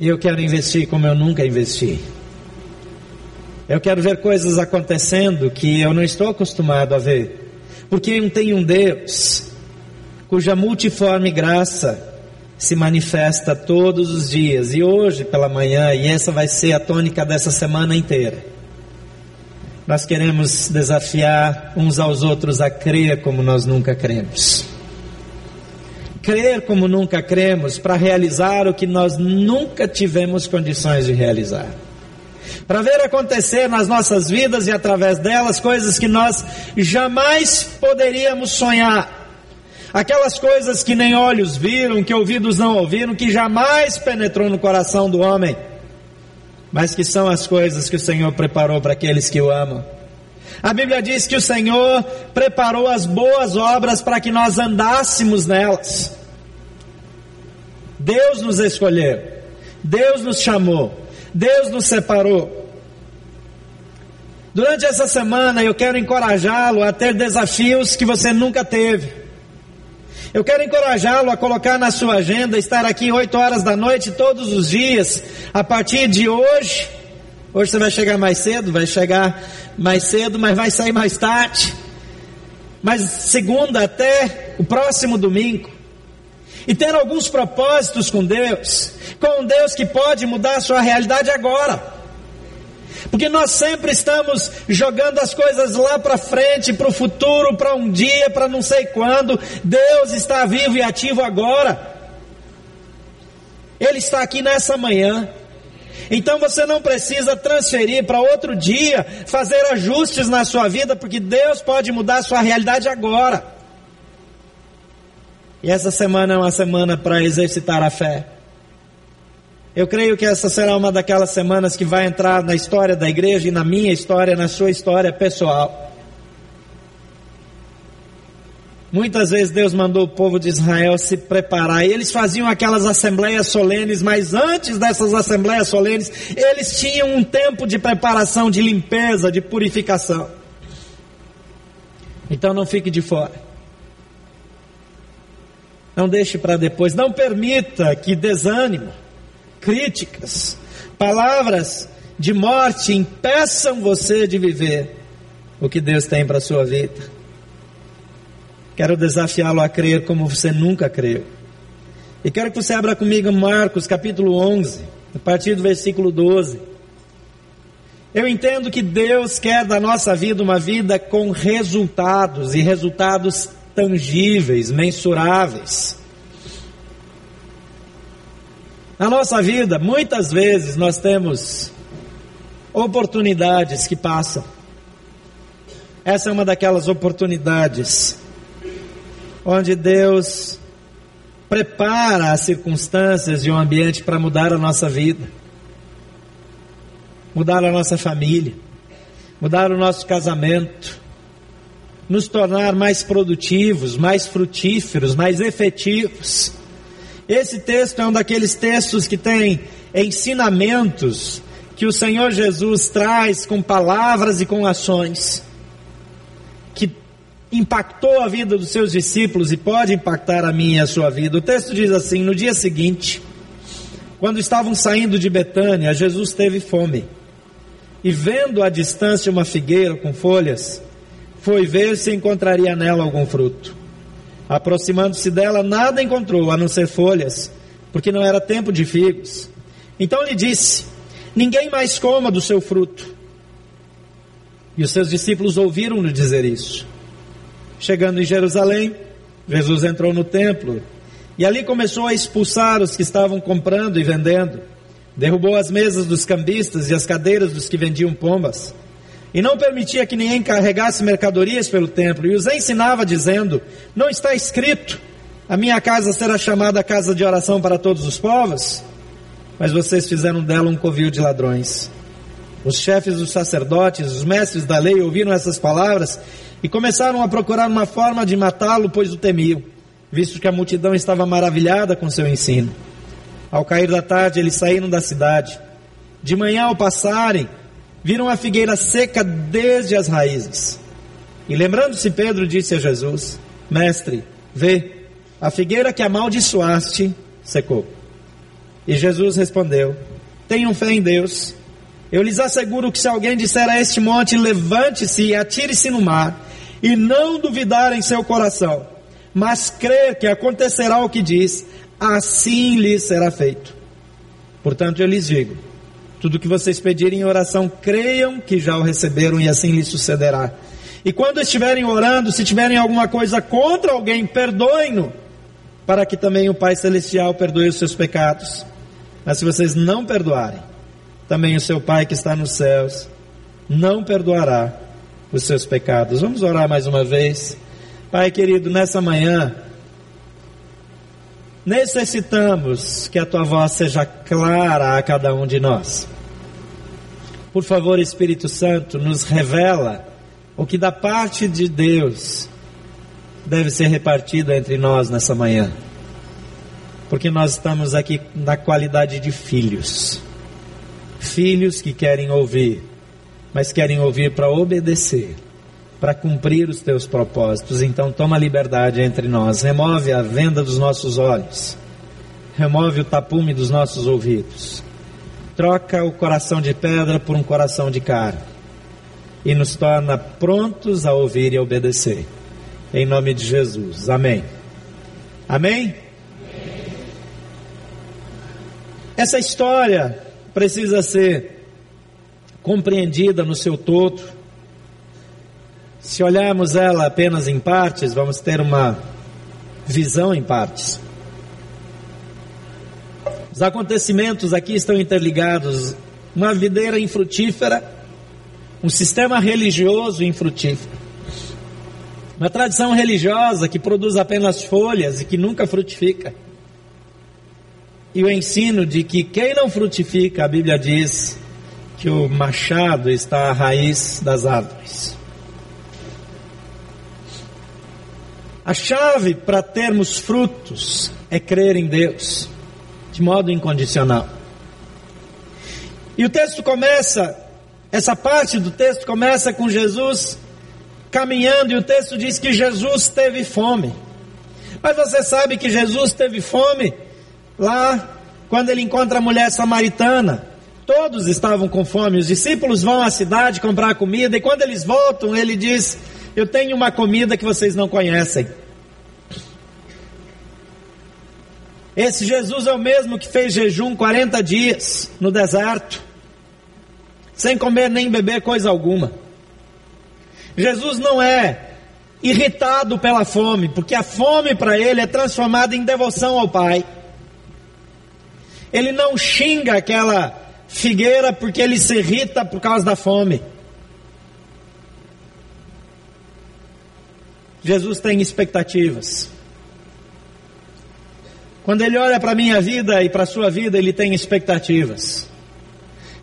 E eu quero investir como eu nunca investi. Eu quero ver coisas acontecendo que eu não estou acostumado a ver. Porque tenho um Deus cuja multiforme graça se manifesta todos os dias e hoje pela manhã, e essa vai ser a tônica dessa semana inteira. Nós queremos desafiar uns aos outros a crer como nós nunca cremos. Crer como nunca cremos para realizar o que nós nunca tivemos condições de realizar. Para ver acontecer nas nossas vidas e através delas coisas que nós jamais poderíamos sonhar Aquelas coisas que nem olhos viram, que ouvidos não ouviram, que jamais penetrou no coração do homem, mas que são as coisas que o Senhor preparou para aqueles que o amam. A Bíblia diz que o Senhor preparou as boas obras para que nós andássemos nelas. Deus nos escolheu, Deus nos chamou, Deus nos separou. Durante essa semana eu quero encorajá-lo a ter desafios que você nunca teve. Eu quero encorajá-lo a colocar na sua agenda, estar aqui 8 horas da noite todos os dias, a partir de hoje. Hoje você vai chegar mais cedo, vai chegar mais cedo, mas vai sair mais tarde. Mas segunda até o próximo domingo. E ter alguns propósitos com Deus, com um Deus que pode mudar a sua realidade agora. Porque nós sempre estamos jogando as coisas lá para frente, para o futuro, para um dia, para não sei quando. Deus está vivo e ativo agora. Ele está aqui nessa manhã. Então você não precisa transferir para outro dia, fazer ajustes na sua vida, porque Deus pode mudar a sua realidade agora. E essa semana é uma semana para exercitar a fé. Eu creio que essa será uma daquelas semanas que vai entrar na história da igreja e na minha história, na sua história pessoal. Muitas vezes Deus mandou o povo de Israel se preparar, e eles faziam aquelas assembleias solenes, mas antes dessas assembleias solenes, eles tinham um tempo de preparação, de limpeza, de purificação. Então não fique de fora. Não deixe para depois, não permita que desânimo, críticas, palavras de morte impeçam você de viver o que Deus tem para a sua vida. Quero desafiá-lo a crer como você nunca creu. E quero que você abra comigo Marcos capítulo 11, a partir do versículo 12. Eu entendo que Deus quer da nossa vida uma vida com resultados e resultados tangíveis, mensuráveis. Na nossa vida, muitas vezes nós temos oportunidades que passam. Essa é uma daquelas oportunidades onde Deus prepara as circunstâncias e o ambiente para mudar a nossa vida, mudar a nossa família, mudar o nosso casamento, nos tornar mais produtivos, mais frutíferos, mais efetivos. Esse texto é um daqueles textos que tem ensinamentos que o Senhor Jesus traz com palavras e com ações, que impactou a vida dos seus discípulos e pode impactar a minha e a sua vida. O texto diz assim: No dia seguinte, quando estavam saindo de Betânia, Jesus teve fome. E vendo à distância uma figueira com folhas, foi ver se encontraria nela algum fruto. Aproximando-se dela, nada encontrou a não ser folhas, porque não era tempo de figos. Então lhe disse: Ninguém mais coma do seu fruto. E os seus discípulos ouviram-no dizer isso. Chegando em Jerusalém, Jesus entrou no templo e ali começou a expulsar os que estavam comprando e vendendo. Derrubou as mesas dos cambistas e as cadeiras dos que vendiam pombas e não permitia que ninguém carregasse mercadorias pelo templo, e os ensinava dizendo: Não está escrito, a minha casa será chamada casa de oração para todos os povos? Mas vocês fizeram dela um covil de ladrões. Os chefes dos sacerdotes, os mestres da lei, ouviram essas palavras e começaram a procurar uma forma de matá-lo, pois o temiam, visto que a multidão estava maravilhada com seu ensino. Ao cair da tarde, eles saíram da cidade. De manhã, ao passarem, viram a figueira seca desde as raízes. E lembrando-se, Pedro disse a Jesus: Mestre, vê, a figueira que amaldiçoaste secou. E Jesus respondeu: Tenham fé em Deus. Eu lhes asseguro que se alguém disser a este monte, levante-se e atire-se no mar, e não duvidar em seu coração, mas crer que acontecerá o que diz, assim lhes será feito. Portanto, eu lhes digo: tudo que vocês pedirem em oração, creiam que já o receberam e assim lhes sucederá. E quando estiverem orando, se tiverem alguma coisa contra alguém, perdoem-no, para que também o Pai Celestial perdoe os seus pecados. Mas se vocês não perdoarem, também o seu Pai que está nos céus não perdoará os seus pecados. Vamos orar mais uma vez. Pai querido, nessa manhã, necessitamos que a tua voz seja clara a cada um de nós. Por favor, Espírito Santo, nos revela o que da parte de Deus deve ser repartido entre nós nessa manhã. Porque nós estamos aqui na qualidade de filhos. Filhos que querem ouvir, mas querem ouvir para obedecer, para cumprir os teus propósitos. Então toma liberdade entre nós, remove a venda dos nossos olhos, remove o tapume dos nossos ouvidos, troca o coração de pedra por um coração de carne e nos torna prontos a ouvir e a obedecer. Em nome de Jesus. Amém. Amém? Essa história precisa ser compreendida no seu todo. Se olharmos ela apenas em partes, vamos ter uma visão em partes. Os acontecimentos aqui estão interligados. Uma videira infrutífera, um sistema religioso infrutífero. Uma tradição religiosa que produz apenas folhas e que nunca frutifica. E o ensino de que quem não frutifica, a Bíblia diz que o machado está à raiz das árvores. A chave para termos frutos é crer em Deus, de modo incondicional. E o texto começa, essa parte do texto começa com Jesus caminhando, e o texto diz que Jesus teve fome. Mas você sabe que Jesus teve fome lá quando ele encontra a mulher samaritana. Todos estavam com fome. Os discípulos vão à cidade comprar comida e quando eles voltam, ele diz: Eu tenho uma comida que vocês não conhecem. Esse Jesus é o mesmo que fez jejum 40 dias no deserto, sem comer nem beber coisa alguma. Jesus não é irritado pela fome, porque a fome para ele é transformada em devoção ao Pai. Ele não xinga aquela figueira porque ele se irrita por causa da fome. Jesus tem expectativas. Quando ele olha para a minha vida e para a sua vida, ele tem expectativas.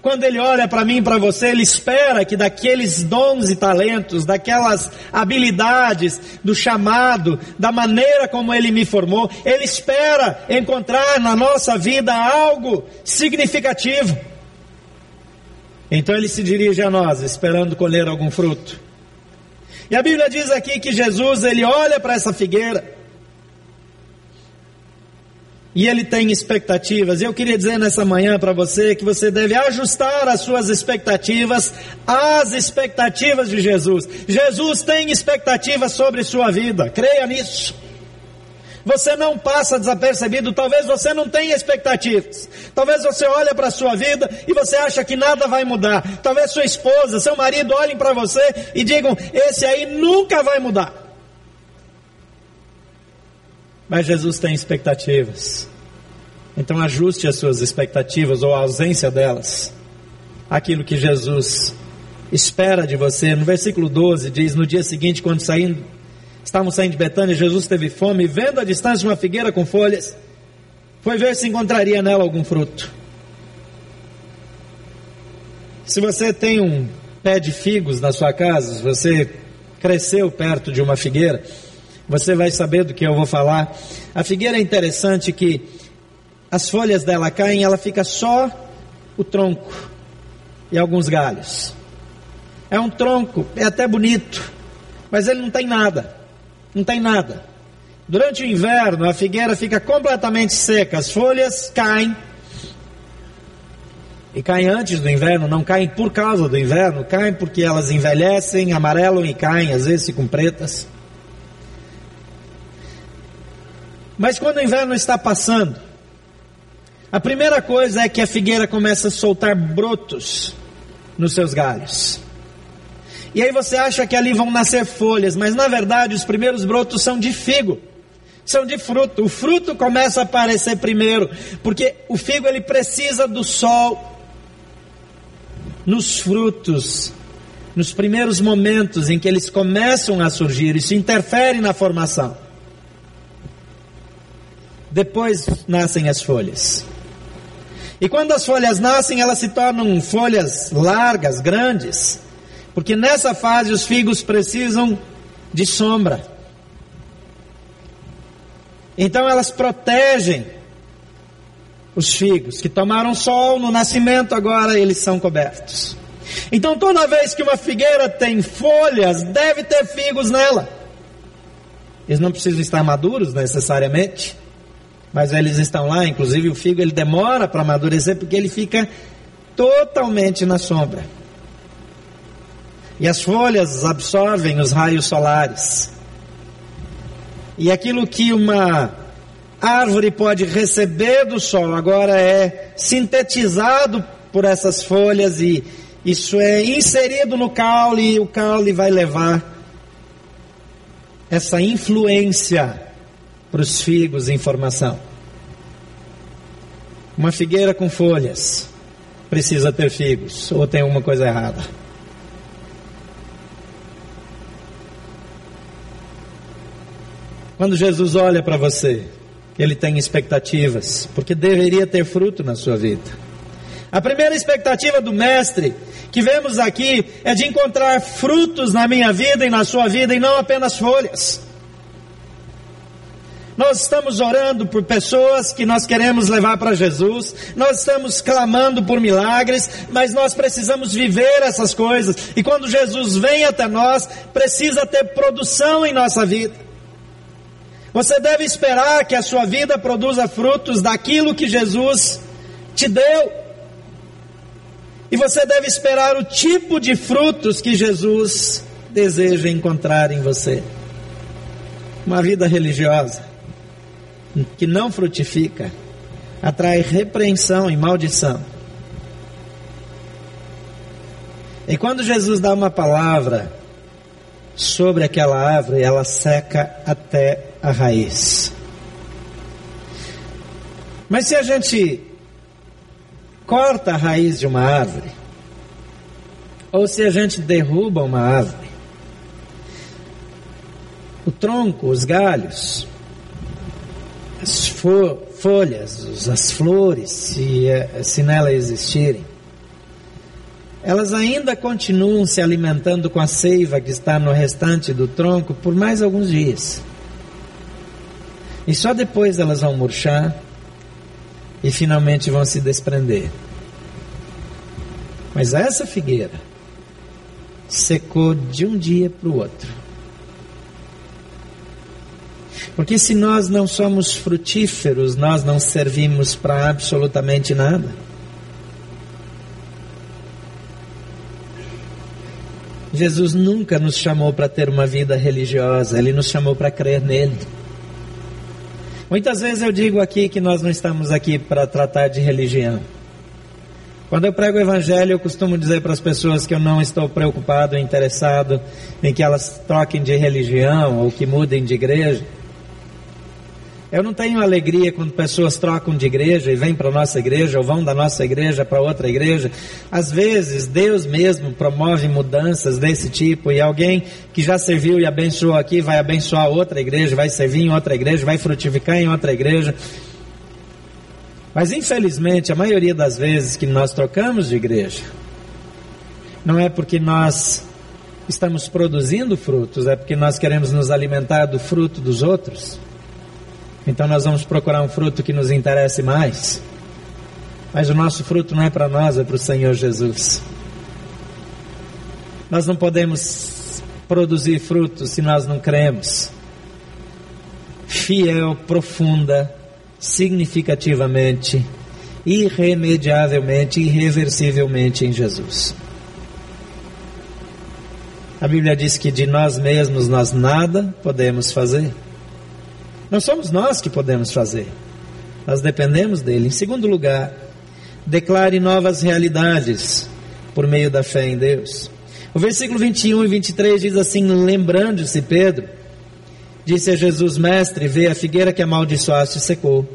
Quando ele olha para mim e para você, ele espera que daqueles dons e talentos, daquelas habilidades, do chamado, da maneira como ele me formou, ele espera encontrar na nossa vida algo significativo. Então ele se dirige a nós, esperando colher algum fruto. E a Bíblia diz aqui que Jesus, ele olha para essa figueira, e ele tem expectativas. Eu queria dizer nessa manhã para você que você deve ajustar as suas expectativas às expectativas de Jesus. Jesus tem expectativas sobre sua vida, creia nisso. Você não passa desapercebido, talvez você não tenha expectativas. Talvez você olhe para a sua vida e você acha que nada vai mudar. Talvez sua esposa, seu marido olhem para você e digam: esse aí nunca vai mudar. Mas Jesus tem expectativas. Então ajuste as suas expectativas ou a ausência delas. Aquilo que Jesus espera de você. No versículo 12 diz: No dia seguinte, quando saindo, estavam saindo de Betânia, Jesus teve fome e, vendo a distância uma figueira com folhas, foi ver se encontraria nela algum fruto. Se você tem um pé de figos na sua casa, se você cresceu perto de uma figueira, você vai saber do que eu vou falar. A figueira é interessante que as folhas dela caem, ela fica só o tronco e alguns galhos. É um tronco, é até bonito, mas ele não tem nada. Não tem nada. Durante o inverno, a figueira fica completamente seca, as folhas caem E caem antes do inverno, não caem por causa do inverno, caem porque elas envelhecem, amarelam e caem, às vezes ficam pretas. Mas quando o inverno está passando, a primeira coisa é que a figueira começa a soltar brotos nos seus galhos. E aí você acha que ali vão nascer folhas, mas na verdade os primeiros brotos são de figo. São de fruto. O fruto começa a aparecer primeiro, porque o figo ele precisa do sol nos frutos, nos primeiros momentos em que eles começam a surgir, isso interfere na formação. Depois nascem as folhas. E quando as folhas nascem, elas se tornam folhas largas, grandes, porque nessa fase os figos precisam de sombra. Então elas protegem os figos que tomaram sol no nascimento, agora eles são cobertos. Então toda vez que uma figueira tem folhas, deve ter figos nela. Eles não precisam estar maduros necessariamente mas eles estão lá, inclusive o figo ele demora para amadurecer porque ele fica totalmente na sombra. E as folhas absorvem os raios solares. E aquilo que uma árvore pode receber do sol agora é sintetizado por essas folhas e isso é inserido no caule e o caule vai levar essa influência para os figos em formação. Uma figueira com folhas precisa ter figos, ou tem alguma coisa errada. Quando Jesus olha para você, ele tem expectativas, porque deveria ter fruto na sua vida. A primeira expectativa do Mestre que vemos aqui é de encontrar frutos na minha vida e na sua vida e não apenas folhas. Nós estamos orando por pessoas que nós queremos levar para Jesus, nós estamos clamando por milagres, mas nós precisamos viver essas coisas. E quando Jesus vem até nós, precisa ter produção em nossa vida. Você deve esperar que a sua vida produza frutos daquilo que Jesus te deu. E você deve esperar o tipo de frutos que Jesus deseja encontrar em você. Uma vida religiosa que não frutifica, atrai repreensão e maldição. E quando Jesus dá uma palavra sobre aquela árvore, ela seca até a raiz. Mas se a gente corta a raiz de uma árvore, ou se a gente derruba uma árvore, o tronco, os galhos, as folhas, as flores, se, eh, se nela existirem, elas ainda continuam se alimentando com a seiva que está no restante do tronco por mais alguns dias. E só depois elas vão murchar e finalmente vão se desprender. Mas essa figueira secou de um dia para o outro. Porque se nós não somos frutíferos, nós não servimos para absolutamente nada. Jesus nunca nos chamou para ter uma vida religiosa, ele nos chamou para crer nele. Muitas vezes eu digo aqui que nós não estamos aqui para tratar de religião. Quando eu prego o Evangelho, eu costumo dizer para as pessoas que eu não estou preocupado, interessado em que elas troquem de religião ou que mudem de igreja. Eu não tenho alegria quando pessoas trocam de igreja e vêm para nossa igreja ou vão da nossa igreja para outra igreja. Às vezes, Deus mesmo promove mudanças desse tipo e alguém que já serviu e abençoou aqui vai abençoar outra igreja, vai servir em outra igreja, vai frutificar em outra igreja. Mas infelizmente, a maioria das vezes que nós trocamos de igreja, não é porque nós estamos produzindo frutos, é porque nós queremos nos alimentar do fruto dos outros. Então nós vamos procurar um fruto que nos interesse mais. Mas o nosso fruto não é para nós, é para o Senhor Jesus. Nós não podemos produzir frutos se nós não cremos. Fiel, profunda, significativamente irremediavelmente, irreversivelmente em Jesus. A Bíblia diz que de nós mesmos nós nada podemos fazer. Não somos nós que podemos fazer. Nós dependemos dele. Em segundo lugar, declare novas realidades por meio da fé em Deus. O versículo 21 e 23 diz assim: Lembrando-se, Pedro, disse a Jesus, Mestre, vê a figueira que amaldiçoaste secou.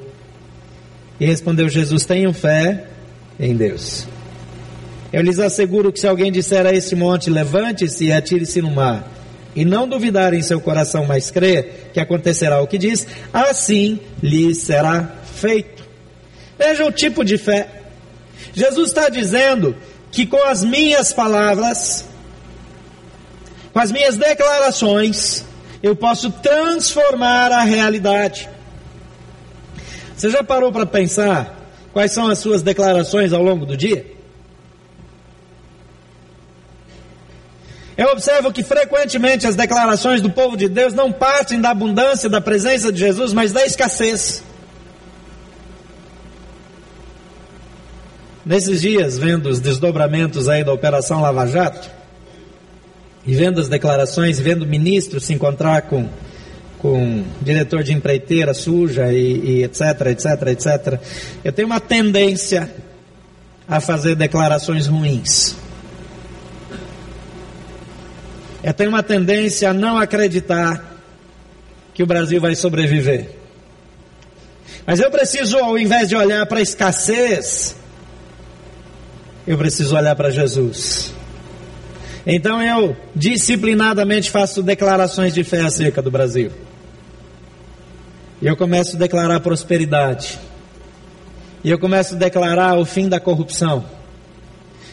E respondeu Jesus: Tenham fé em Deus. Eu lhes asseguro que se alguém disser a este monte, levante-se e atire-se no mar, e não duvidar em seu coração, mas crer que acontecerá o que diz, assim lhe será feito. Veja o tipo de fé. Jesus está dizendo que com as minhas palavras, com as minhas declarações, eu posso transformar a realidade. Você já parou para pensar quais são as suas declarações ao longo do dia? Eu observo que frequentemente as declarações do povo de Deus não partem da abundância da presença de Jesus, mas da escassez. Nesses dias, vendo os desdobramentos aí da Operação Lava Jato, e vendo as declarações, vendo ministros se encontrar com, com diretor de empreiteira suja e, e etc, etc, etc, eu tenho uma tendência a fazer declarações ruins. Eu tenho uma tendência a não acreditar que o Brasil vai sobreviver. Mas eu preciso, ao invés de olhar para a escassez, eu preciso olhar para Jesus. Então eu disciplinadamente faço declarações de fé acerca do Brasil. E eu começo a declarar prosperidade. E eu começo a declarar o fim da corrupção.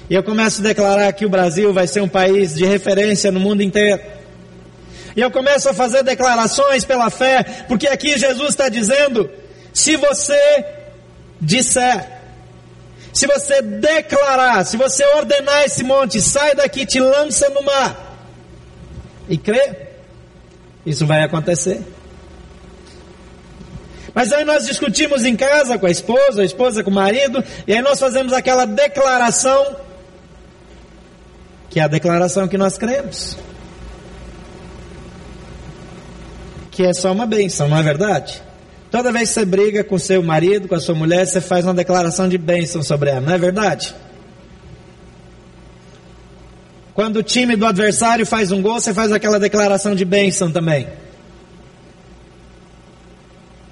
E eu começo a declarar que o Brasil vai ser um país de referência no mundo inteiro. E eu começo a fazer declarações pela fé, porque aqui Jesus está dizendo: se você disser, se você declarar, se você ordenar esse monte, sai daqui, te lança no mar, e crê, isso vai acontecer. Mas aí nós discutimos em casa com a esposa, a esposa com o marido, e aí nós fazemos aquela declaração que é a declaração que nós cremos. Que é só uma bênção, não é verdade? Toda vez que você briga com seu marido, com a sua mulher, você faz uma declaração de bênção sobre ela, não é verdade? Quando o time do adversário faz um gol, você faz aquela declaração de bênção também.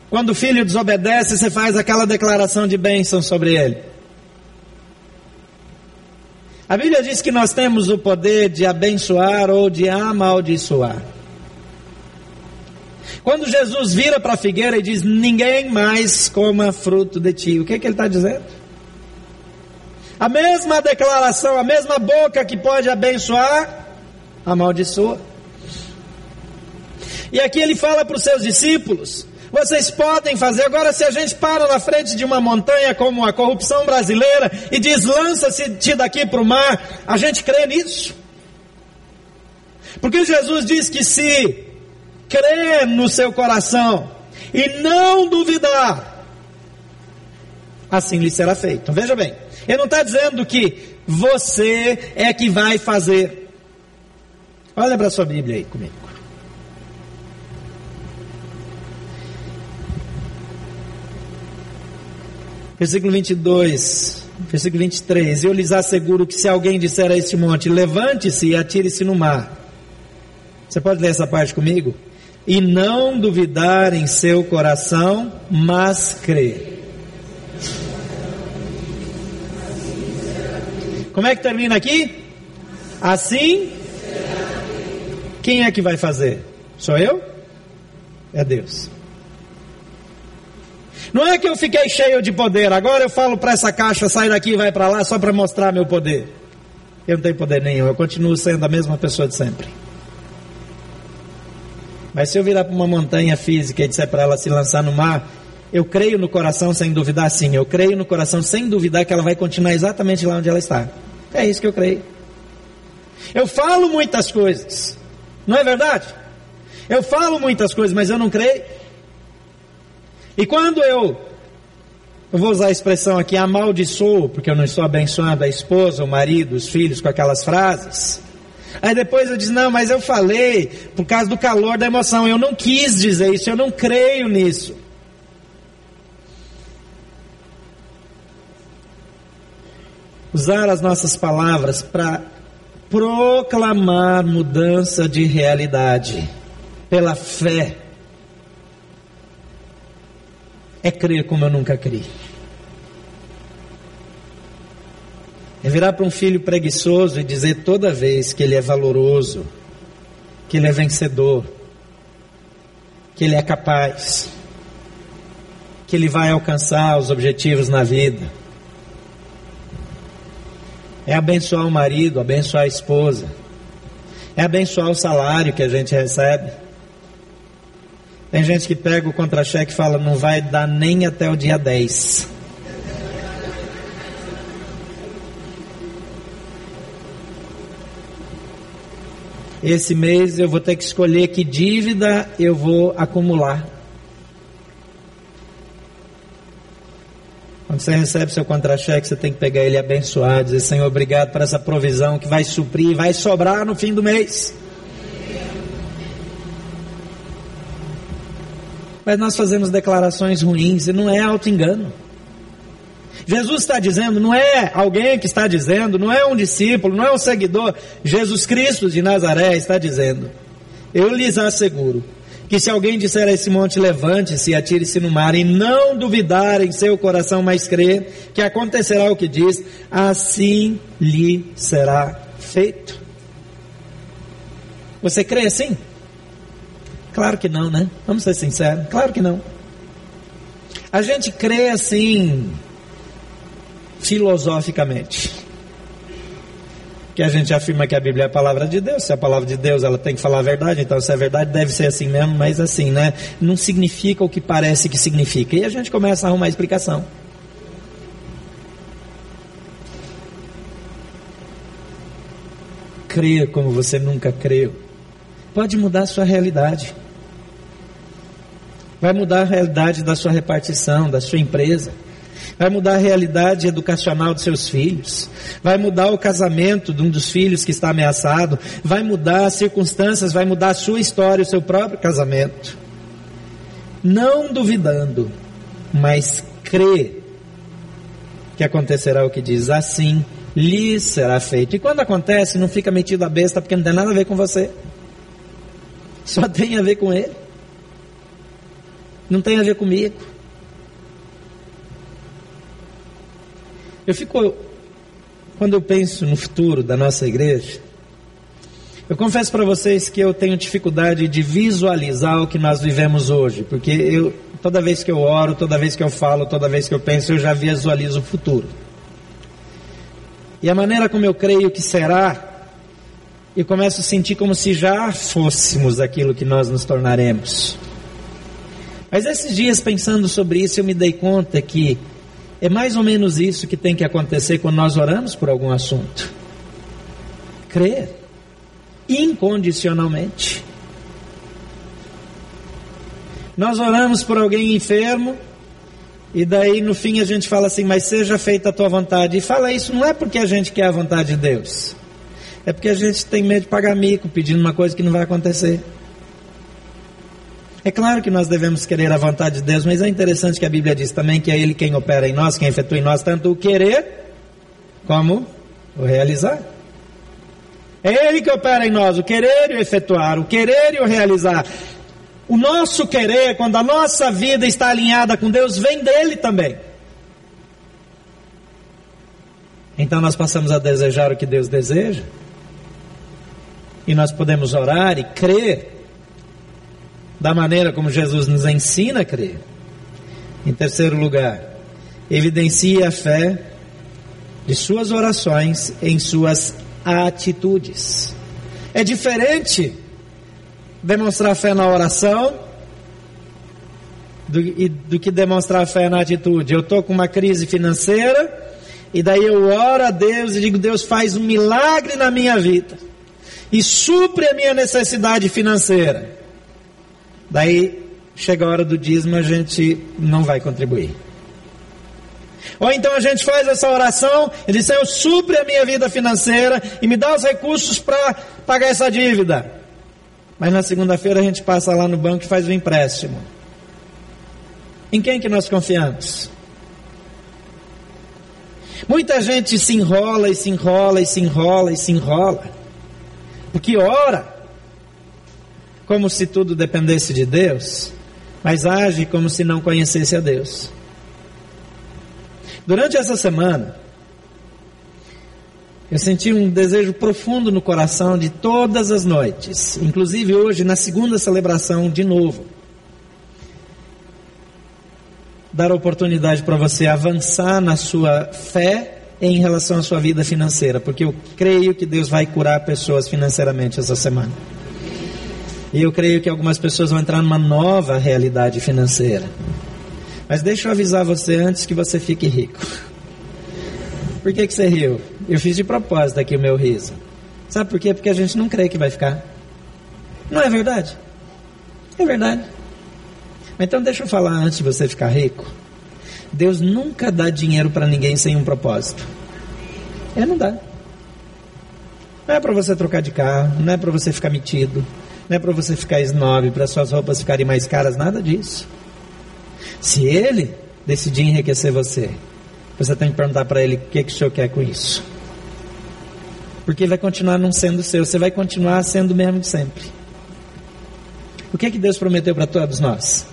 Quando o filho desobedece, você faz aquela declaração de bênção sobre ele. A Bíblia diz que nós temos o poder de abençoar ou de amaldiçoar. Quando Jesus vira para a figueira e diz: Ninguém mais coma fruto de ti, o que, é que ele está dizendo? A mesma declaração, a mesma boca que pode abençoar, amaldiçoa. E aqui ele fala para os seus discípulos: vocês podem fazer. Agora, se a gente para na frente de uma montanha como a corrupção brasileira e diz: lança-se daqui para o mar, a gente crê nisso. Porque Jesus diz que se crer no seu coração e não duvidar, assim lhe será feito. Veja bem, ele não está dizendo que você é que vai fazer. Olha para a sua Bíblia aí comigo. Versículo 22, versículo 23. Eu lhes asseguro que se alguém disser a este monte, levante-se e atire-se no mar. Você pode ler essa parte comigo? E não duvidar em seu coração, mas crer. Como é que termina aqui? Assim, quem é que vai fazer? Sou eu? É Deus. Não é que eu fiquei cheio de poder, agora eu falo para essa caixa, sai daqui e vai para lá só para mostrar meu poder. Eu não tenho poder nenhum, eu continuo sendo a mesma pessoa de sempre. Mas se eu virar para uma montanha física e disser para ela se lançar no mar, eu creio no coração sem duvidar, sim. Eu creio no coração sem duvidar que ela vai continuar exatamente lá onde ela está. É isso que eu creio. Eu falo muitas coisas, não é verdade? Eu falo muitas coisas, mas eu não creio. E quando eu eu vou usar a expressão aqui, amaldiçoo, porque eu não estou abençoando a esposa, o marido, os filhos com aquelas frases. Aí depois eu disse, não, mas eu falei por causa do calor da emoção, eu não quis dizer isso, eu não creio nisso. Usar as nossas palavras para proclamar mudança de realidade pela fé é crer como eu nunca criei. É virar para um filho preguiçoso e dizer toda vez que ele é valoroso, que ele é vencedor, que ele é capaz, que ele vai alcançar os objetivos na vida. É abençoar o marido, abençoar a esposa, é abençoar o salário que a gente recebe tem gente que pega o contra-cheque e fala, não vai dar nem até o dia 10. Esse mês eu vou ter que escolher que dívida eu vou acumular. Quando você recebe seu contra-cheque, você tem que pegar ele abençoar, dizer, Senhor, obrigado por essa provisão que vai suprir, vai sobrar no fim do mês. Mas nós fazemos declarações ruins e não é auto-engano. Jesus está dizendo, não é alguém que está dizendo, não é um discípulo, não é um seguidor. Jesus Cristo de Nazaré está dizendo: Eu lhes asseguro que se alguém disser a esse monte, levante-se e atire-se no mar, e não duvidar em seu coração, mas crer que acontecerá o que diz, assim lhe será feito. Você crê assim? Claro que não, né? Vamos ser sinceros. Claro que não. A gente crê assim, filosoficamente. Que a gente afirma que a Bíblia é a palavra de Deus. Se é a palavra de Deus, ela tem que falar a verdade. Então, se é verdade, deve ser assim mesmo. Mas assim, né? Não significa o que parece que significa. E a gente começa a arrumar explicação. Crer como você nunca creu pode mudar a sua realidade. Vai mudar a realidade da sua repartição, da sua empresa. Vai mudar a realidade educacional dos seus filhos. Vai mudar o casamento de um dos filhos que está ameaçado. Vai mudar as circunstâncias, vai mudar a sua história, o seu próprio casamento. Não duvidando, mas crê que acontecerá o que diz assim, lhe será feito. E quando acontece, não fica metido a besta porque não tem nada a ver com você. Só tem a ver com ele. Não tem a ver comigo. Eu fico, quando eu penso no futuro da nossa igreja, eu confesso para vocês que eu tenho dificuldade de visualizar o que nós vivemos hoje, porque eu, toda vez que eu oro, toda vez que eu falo, toda vez que eu penso, eu já visualizo o futuro. E a maneira como eu creio que será, eu começo a sentir como se já fôssemos aquilo que nós nos tornaremos. Mas esses dias pensando sobre isso, eu me dei conta que é mais ou menos isso que tem que acontecer quando nós oramos por algum assunto. Crer incondicionalmente. Nós oramos por alguém enfermo e daí no fim a gente fala assim, mas seja feita a tua vontade. E fala isso não é porque a gente quer a vontade de Deus. É porque a gente tem medo de pagar mico pedindo uma coisa que não vai acontecer. É claro que nós devemos querer a vontade de Deus, mas é interessante que a Bíblia diz também que é Ele quem opera em nós, quem efetua em nós, tanto o querer como o realizar. É Ele que opera em nós, o querer e o efetuar, o querer e o realizar. O nosso querer, quando a nossa vida está alinhada com Deus, vem dele também. Então nós passamos a desejar o que Deus deseja. E nós podemos orar e crer da maneira como Jesus nos ensina a crer. Em terceiro lugar, evidencia a fé de suas orações em suas atitudes. É diferente demonstrar fé na oração do, do que demonstrar fé na atitude. Eu estou com uma crise financeira e daí eu oro a Deus e digo: Deus faz um milagre na minha vida e supre a minha necessidade financeira. Daí chega a hora do dízimo, a gente não vai contribuir. Ou então a gente faz essa oração e diz: Senhor, supre a minha vida financeira e me dá os recursos para pagar essa dívida. Mas na segunda-feira a gente passa lá no banco e faz o empréstimo. Em quem que nós confiamos? Muita gente se enrola e se enrola e se enrola e se enrola. Porque ora como se tudo dependesse de Deus, mas age como se não conhecesse a Deus. Durante essa semana, eu senti um desejo profundo no coração de todas as noites, inclusive hoje, na segunda celebração, de novo. Dar oportunidade para você avançar na sua fé em relação à sua vida financeira, porque eu creio que Deus vai curar pessoas financeiramente essa semana. E eu creio que algumas pessoas vão entrar numa nova realidade financeira. Mas deixa eu avisar você antes que você fique rico. Por que, que você riu? Eu fiz de propósito aqui o meu riso. Sabe por quê? Porque a gente não crê que vai ficar. Não é verdade? É verdade. Então deixa eu falar antes de você ficar rico. Deus nunca dá dinheiro para ninguém sem um propósito. Ele não dá. Não é para você trocar de carro, não é para você ficar metido, não é para você ficar snob, para suas roupas ficarem mais caras, nada disso. Se ele decidir enriquecer você, você tem que perguntar para ele o que, que o senhor quer com isso. Porque ele vai continuar não sendo seu, você vai continuar sendo o mesmo de sempre. O que, que Deus prometeu para todos nós?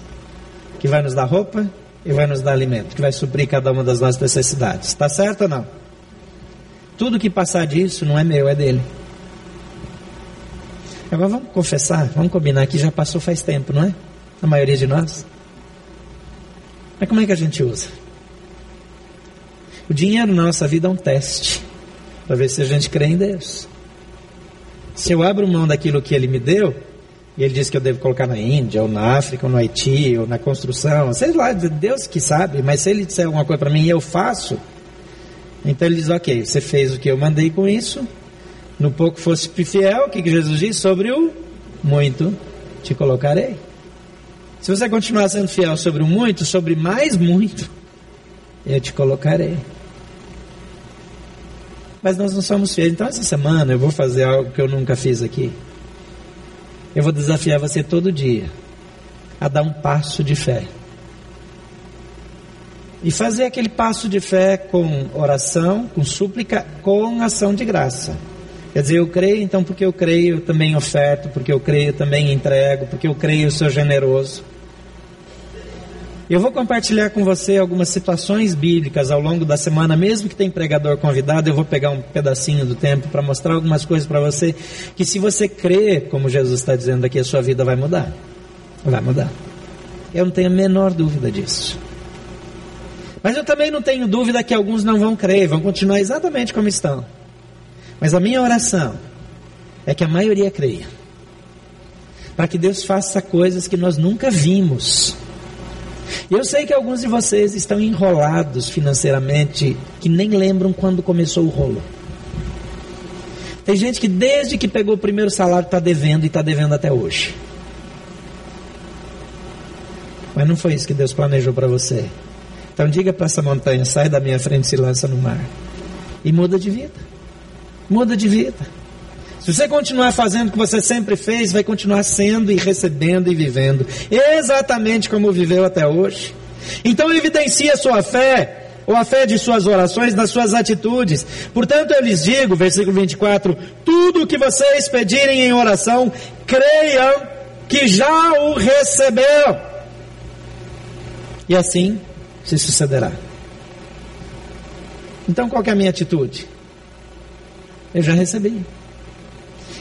Que vai nos dar roupa e vai nos dar alimento, que vai suprir cada uma das nossas necessidades. Está certo ou não? Tudo que passar disso não é meu, é dele. Agora vamos confessar, vamos combinar que já passou faz tempo, não é? A maioria de nós. Mas como é que a gente usa? O dinheiro na nossa vida é um teste para ver se a gente crê em Deus. Se eu abro mão daquilo que Ele me deu, e Ele diz que eu devo colocar na Índia, ou na África, ou no Haiti, ou na construção, sei lá, Deus que sabe, mas se Ele disser alguma coisa para mim e eu faço, então Ele diz: Ok, você fez o que eu mandei com isso, no pouco fosse fiel, o que, Jesus diz? Sobre o muito te colocarei. Se você continuar sendo fiel sobre o muito, sobre mais muito, eu te colocarei. Mas nós não somos fiéis. Então, essa semana eu vou fazer algo que eu nunca fiz aqui. Eu vou desafiar você todo dia a dar um passo de fé. E fazer aquele passo de fé com oração, com súplica, com ação de graça. Quer dizer, eu creio, então porque eu creio, eu também oferto, porque eu creio, eu também entrego, porque eu creio, eu sou generoso. Eu vou compartilhar com você algumas situações bíblicas ao longo da semana, mesmo que tenha pregador convidado, eu vou pegar um pedacinho do tempo para mostrar algumas coisas para você, que se você crer, como Jesus está dizendo aqui, a sua vida vai mudar. Vai mudar. Eu não tenho a menor dúvida disso. Mas eu também não tenho dúvida que alguns não vão crer, vão continuar exatamente como estão. Mas a minha oração é que a maioria creia. Para que Deus faça coisas que nós nunca vimos eu sei que alguns de vocês estão enrolados financeiramente, que nem lembram quando começou o rolo. Tem gente que desde que pegou o primeiro salário está devendo e está devendo até hoje. Mas não foi isso que Deus planejou para você. Então diga para essa montanha: sai da minha frente e se lança no mar. E muda de vida. Muda de vida. Se você continuar fazendo o que você sempre fez, vai continuar sendo e recebendo e vivendo exatamente como viveu até hoje. Então evidencie a sua fé, ou a fé de suas orações, nas suas atitudes. Portanto, eu lhes digo, versículo 24: tudo o que vocês pedirem em oração, creiam que já o recebeu. E assim se sucederá. Então, qual é a minha atitude? Eu já recebi.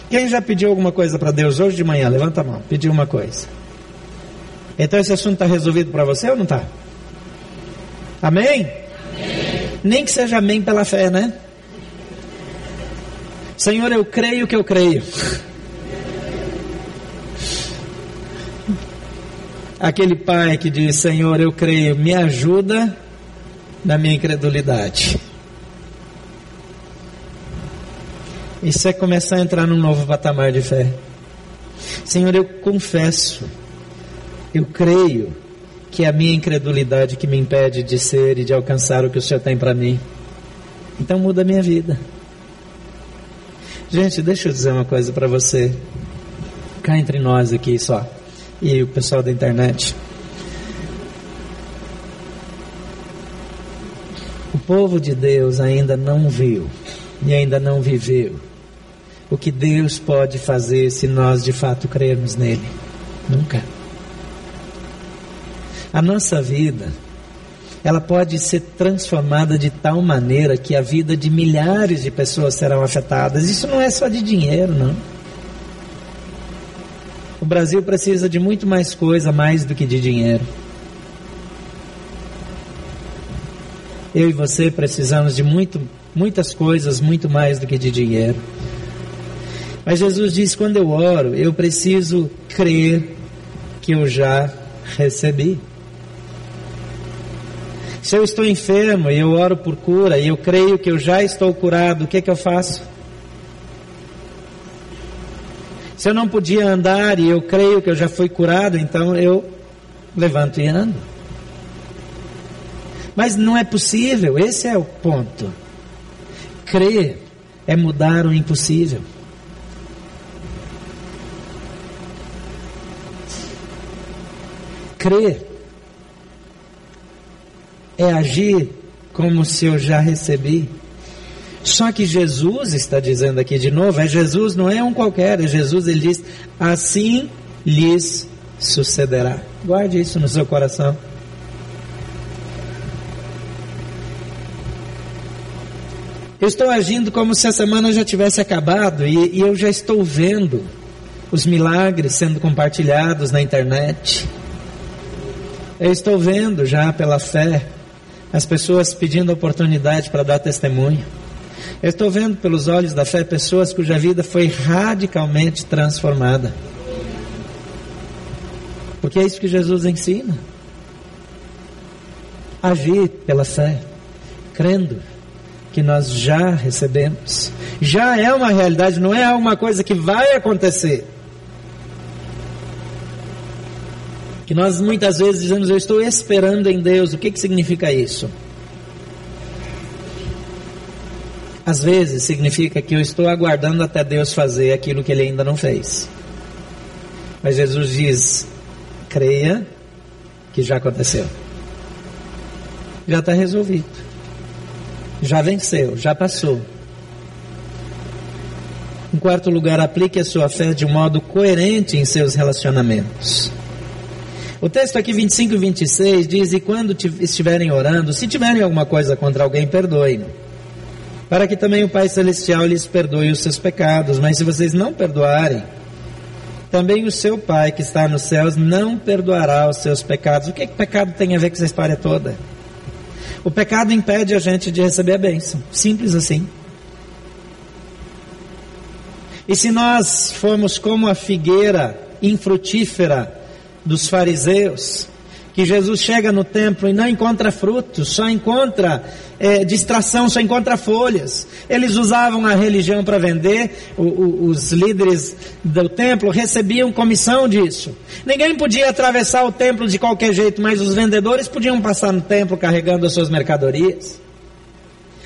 Quem já pediu alguma coisa para Deus hoje de manhã? Levanta a mão. Pediu uma coisa. Então esse assunto está resolvido para você ou não está? Amém? amém? Nem que seja amém pela fé, né? Senhor, eu creio que eu creio. Aquele pai que diz: Senhor, eu creio, me ajuda na minha incredulidade. Isso é começar a entrar num novo patamar de fé. Senhor, eu confesso, eu creio que é a minha incredulidade que me impede de ser e de alcançar o que o Senhor tem para mim. Então muda a minha vida. Gente, deixa eu dizer uma coisa para você. Cá entre nós aqui só. E o pessoal da internet. O povo de Deus ainda não viu e ainda não viveu o que Deus pode fazer se nós de fato crermos nele. Nunca. A nossa vida, ela pode ser transformada de tal maneira que a vida de milhares de pessoas serão afetadas. Isso não é só de dinheiro, não. O Brasil precisa de muito mais coisa, mais do que de dinheiro. Eu e você precisamos de muito, muitas coisas, muito mais do que de dinheiro. Mas Jesus diz: quando eu oro, eu preciso crer que eu já recebi. Se eu estou enfermo e eu oro por cura e eu creio que eu já estou curado, o que, é que eu faço? Se eu não podia andar e eu creio que eu já fui curado, então eu levanto e ando. Mas não é possível, esse é o ponto. Crer é mudar o impossível. Crer é agir como se eu já recebi. Só que Jesus está dizendo aqui de novo, é Jesus, não é um qualquer, é Jesus, ele diz: assim lhes sucederá. Guarde isso no seu coração. Eu estou agindo como se a semana já tivesse acabado e, e eu já estou vendo os milagres sendo compartilhados na internet. Eu estou vendo já pela fé as pessoas pedindo oportunidade para dar testemunho. Eu estou vendo pelos olhos da fé pessoas cuja vida foi radicalmente transformada. Porque é isso que Jesus ensina. Agir pela fé, crendo que nós já recebemos. Já é uma realidade, não é alguma coisa que vai acontecer. Que nós muitas vezes dizemos, eu estou esperando em Deus. O que, que significa isso? Às vezes significa que eu estou aguardando até Deus fazer aquilo que Ele ainda não fez. Mas Jesus diz: creia que já aconteceu. Já está resolvido. Já venceu, já passou. Em quarto lugar, aplique a sua fé de modo coerente em seus relacionamentos. O texto aqui 25 e 26 diz: E quando estiverem orando, se tiverem alguma coisa contra alguém, perdoem. Para que também o Pai Celestial lhes perdoe os seus pecados. Mas se vocês não perdoarem, também o seu Pai que está nos céus não perdoará os seus pecados. O que, que pecado tem a ver com essa história toda? O pecado impede a gente de receber a bênção. Simples assim. E se nós formos como a figueira infrutífera, dos fariseus, que Jesus chega no templo e não encontra frutos, só encontra é, distração, só encontra folhas. Eles usavam a religião para vender, o, o, os líderes do templo recebiam comissão disso. Ninguém podia atravessar o templo de qualquer jeito, mas os vendedores podiam passar no templo carregando as suas mercadorias.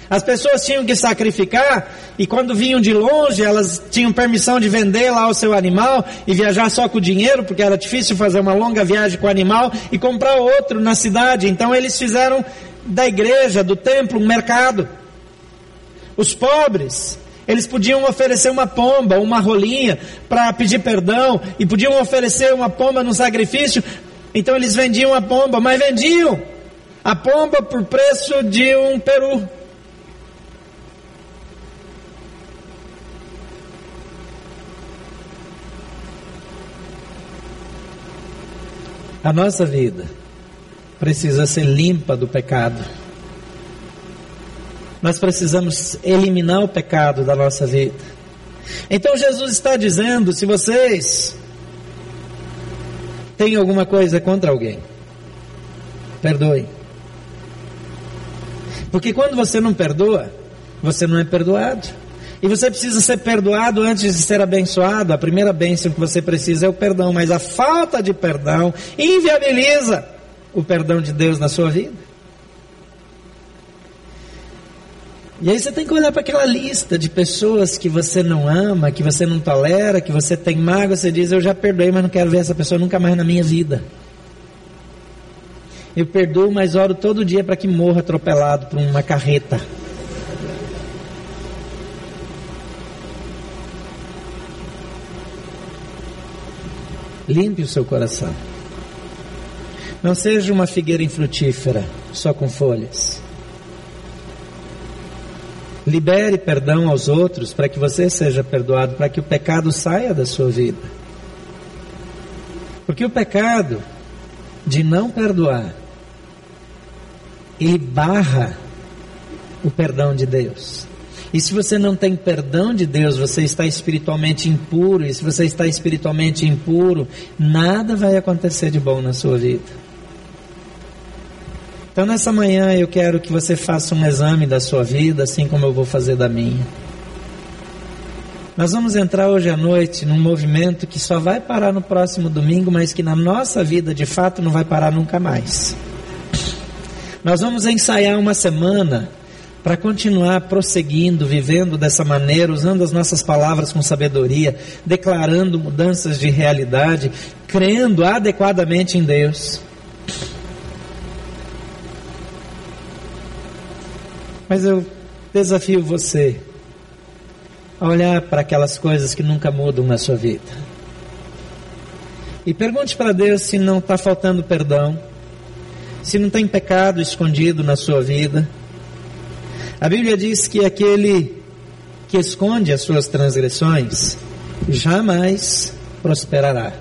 As pessoas tinham que sacrificar e quando vinham de longe, elas tinham permissão de vender lá o seu animal e viajar só com o dinheiro, porque era difícil fazer uma longa viagem com o animal e comprar outro na cidade. Então eles fizeram da igreja, do templo, um mercado. Os pobres, eles podiam oferecer uma pomba, uma rolinha para pedir perdão e podiam oferecer uma pomba no sacrifício. Então eles vendiam a pomba, mas vendiam a pomba por preço de um peru. A nossa vida precisa ser limpa do pecado. Nós precisamos eliminar o pecado da nossa vida. Então Jesus está dizendo: se vocês têm alguma coisa contra alguém, perdoe. Porque quando você não perdoa, você não é perdoado. E você precisa ser perdoado antes de ser abençoado. A primeira bênção que você precisa é o perdão, mas a falta de perdão inviabiliza o perdão de Deus na sua vida? E aí você tem que olhar para aquela lista de pessoas que você não ama, que você não tolera, que você tem mágoa, você diz, eu já perdoei, mas não quero ver essa pessoa nunca mais na minha vida. Eu perdoo, mas oro todo dia para que morra atropelado por uma carreta. Limpe o seu coração. Não seja uma figueira infrutífera, só com folhas. Libere perdão aos outros para que você seja perdoado, para que o pecado saia da sua vida. Porque o pecado de não perdoar, ele barra o perdão de Deus. E se você não tem perdão de Deus, você está espiritualmente impuro. E se você está espiritualmente impuro, nada vai acontecer de bom na sua vida. Então nessa manhã eu quero que você faça um exame da sua vida, assim como eu vou fazer da minha. Nós vamos entrar hoje à noite num movimento que só vai parar no próximo domingo, mas que na nossa vida de fato não vai parar nunca mais. Nós vamos ensaiar uma semana para continuar prosseguindo, vivendo dessa maneira, usando as nossas palavras com sabedoria, declarando mudanças de realidade, crendo adequadamente em Deus. Mas eu desafio você a olhar para aquelas coisas que nunca mudam na sua vida. E pergunte para Deus se não está faltando perdão, se não tem pecado escondido na sua vida. A Bíblia diz que aquele que esconde as suas transgressões jamais prosperará.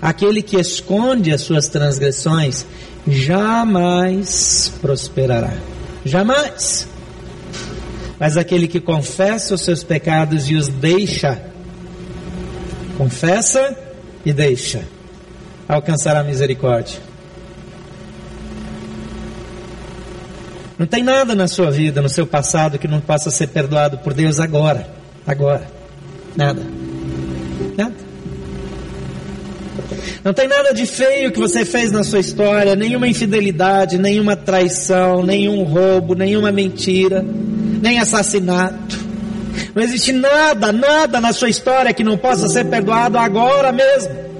Aquele que esconde as suas transgressões jamais prosperará. Jamais. Mas aquele que confessa os seus pecados e os deixa, confessa e deixa, alcançará misericórdia. Não tem nada na sua vida, no seu passado, que não possa ser perdoado por Deus agora. Agora. Nada. Nada. Não tem nada de feio que você fez na sua história, nenhuma infidelidade, nenhuma traição, nenhum roubo, nenhuma mentira, nem assassinato. Não existe nada, nada na sua história que não possa ser perdoado agora mesmo.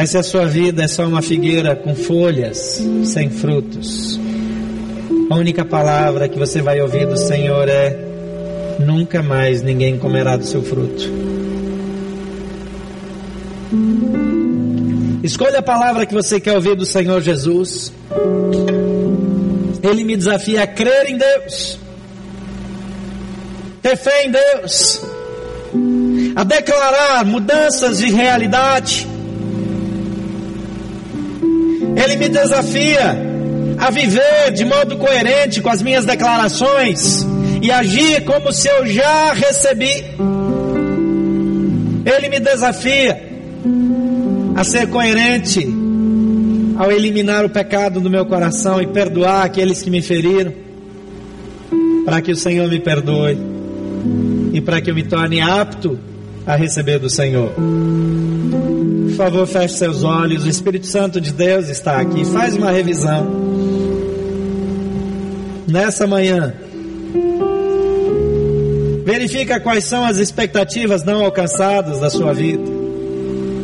Mas se a sua vida é só uma figueira com folhas, sem frutos, a única palavra que você vai ouvir do Senhor é: nunca mais ninguém comerá do seu fruto. Escolha a palavra que você quer ouvir do Senhor Jesus. Ele me desafia a crer em Deus, ter fé em Deus, a declarar mudanças de realidade. Ele me desafia a viver de modo coerente com as minhas declarações e agir como se eu já recebi. Ele me desafia a ser coerente ao eliminar o pecado do meu coração e perdoar aqueles que me feriram, para que o Senhor me perdoe e para que eu me torne apto a receber do Senhor. Por favor, feche seus olhos. O Espírito Santo de Deus está aqui. Faz uma revisão. Nessa manhã, Verifica quais são as expectativas não alcançadas da sua vida,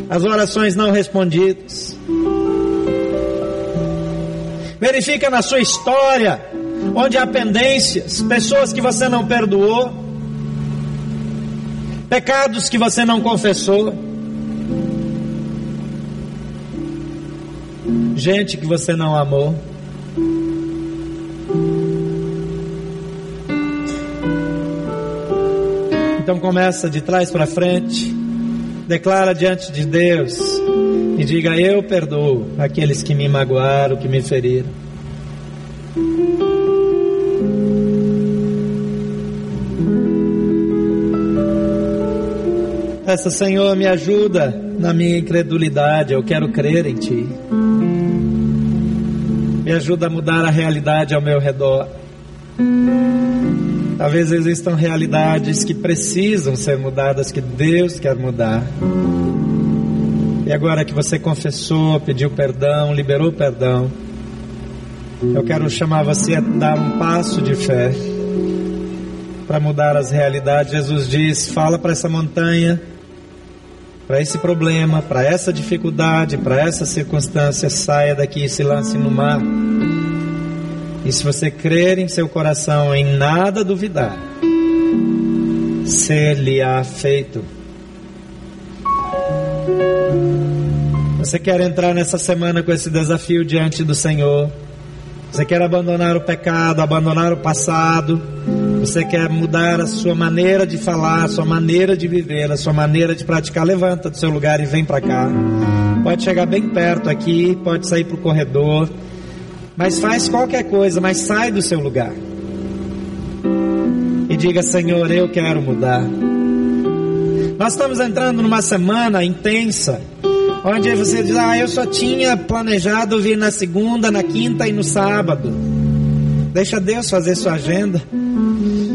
as orações não respondidas. Verifica na sua história onde há pendências, pessoas que você não perdoou, pecados que você não confessou, gente que você não amou. Então começa de trás para frente, declara diante de Deus e diga: Eu perdoo aqueles que me magoaram, que me feriram. Peça, Senhor, me ajuda na minha incredulidade, eu quero crer em Ti. Me ajuda a mudar a realidade ao meu redor. Talvez existam realidades que precisam ser mudadas, que Deus quer mudar. E agora que você confessou, pediu perdão, liberou perdão, eu quero chamar você a dar um passo de fé para mudar as realidades. Jesus diz: fala para essa montanha, para esse problema, para essa dificuldade, para essa circunstância, saia daqui e se lance no mar. E se você crer em seu coração, em nada duvidar, ser-lhe-á feito. Você quer entrar nessa semana com esse desafio diante do Senhor? Você quer abandonar o pecado, abandonar o passado? Você quer mudar a sua maneira de falar, a sua maneira de viver, a sua maneira de praticar? Levanta do seu lugar e vem para cá. Pode chegar bem perto aqui, pode sair para o corredor. Mas faz qualquer coisa, mas sai do seu lugar. E diga: Senhor, eu quero mudar. Nós estamos entrando numa semana intensa Onde você diz, ah, eu só tinha planejado vir na segunda, na quinta e no sábado. Deixa Deus fazer sua agenda.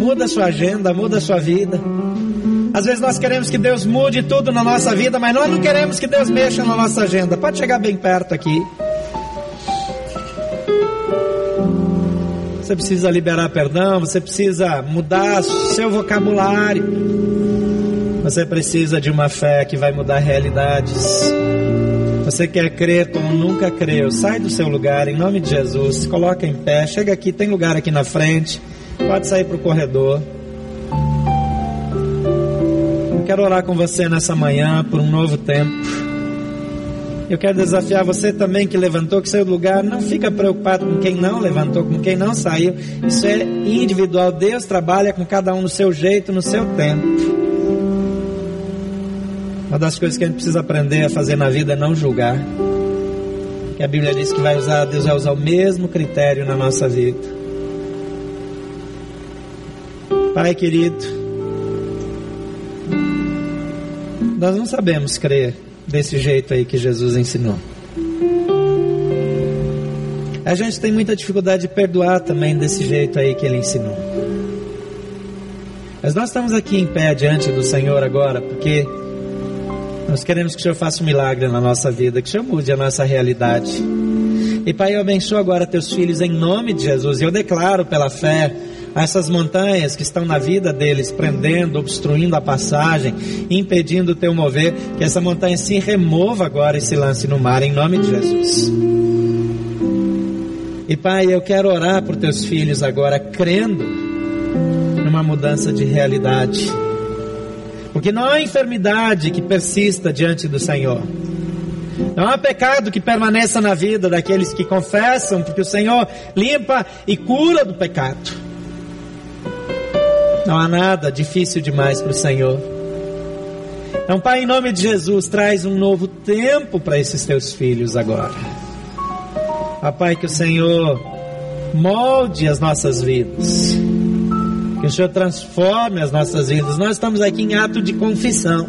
Muda sua agenda, muda sua vida. Às vezes nós queremos que Deus mude tudo na nossa vida, mas nós não queremos que Deus mexa na nossa agenda. Pode chegar bem perto aqui. Você precisa liberar perdão, você precisa mudar seu vocabulário. Você precisa de uma fé que vai mudar realidades. Você quer crer como nunca creu? Sai do seu lugar em nome de Jesus. Coloca em pé. Chega aqui, tem lugar aqui na frente. Pode sair para o corredor. Eu quero orar com você nessa manhã por um novo tempo. Eu quero desafiar você também que levantou, que saiu do lugar. Não fica preocupado com quem não levantou, com quem não saiu. Isso é individual. Deus trabalha com cada um no seu jeito, no seu tempo. Uma das coisas que a gente precisa aprender a fazer na vida é não julgar. Que a Bíblia diz que vai usar, Deus vai usar o mesmo critério na nossa vida. Pai querido, nós não sabemos crer desse jeito aí que Jesus ensinou. A gente tem muita dificuldade de perdoar também desse jeito aí que ele ensinou. Mas nós estamos aqui em pé diante do Senhor agora, porque nós queremos que o Senhor faça um milagre na nossa vida, que o Senhor mude a nossa realidade. E Pai, eu abençoo agora teus filhos em nome de Jesus. E eu declaro pela fé a essas montanhas que estão na vida deles, prendendo, obstruindo a passagem, impedindo o teu mover, que essa montanha se remova agora e se lance no mar, em nome de Jesus. E Pai, eu quero orar por teus filhos agora, crendo numa mudança de realidade porque não há enfermidade que persista diante do Senhor. Não há pecado que permaneça na vida daqueles que confessam, porque o Senhor limpa e cura do pecado. Não há nada difícil demais para o Senhor. Então, Pai, em nome de Jesus, traz um novo tempo para esses teus filhos agora. Pai, que o Senhor molde as nossas vidas que o Senhor transforme as nossas vidas. Nós estamos aqui em ato de confissão,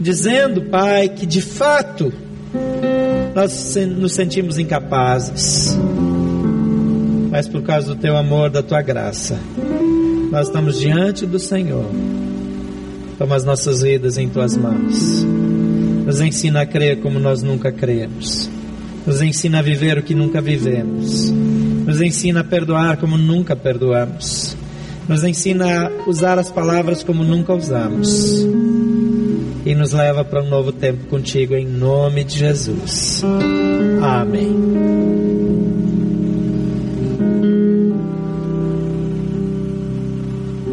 dizendo, Pai, que de fato nós nos sentimos incapazes, mas por causa do Teu amor, da Tua graça, nós estamos diante do Senhor. Toma as nossas vidas em Tuas mãos. Nos ensina a crer como nós nunca cremos. Nos ensina a viver o que nunca vivemos. Nos ensina a perdoar como nunca perdoamos nos ensina a usar as palavras como nunca usamos e nos leva para um novo tempo contigo em nome de Jesus. Amém.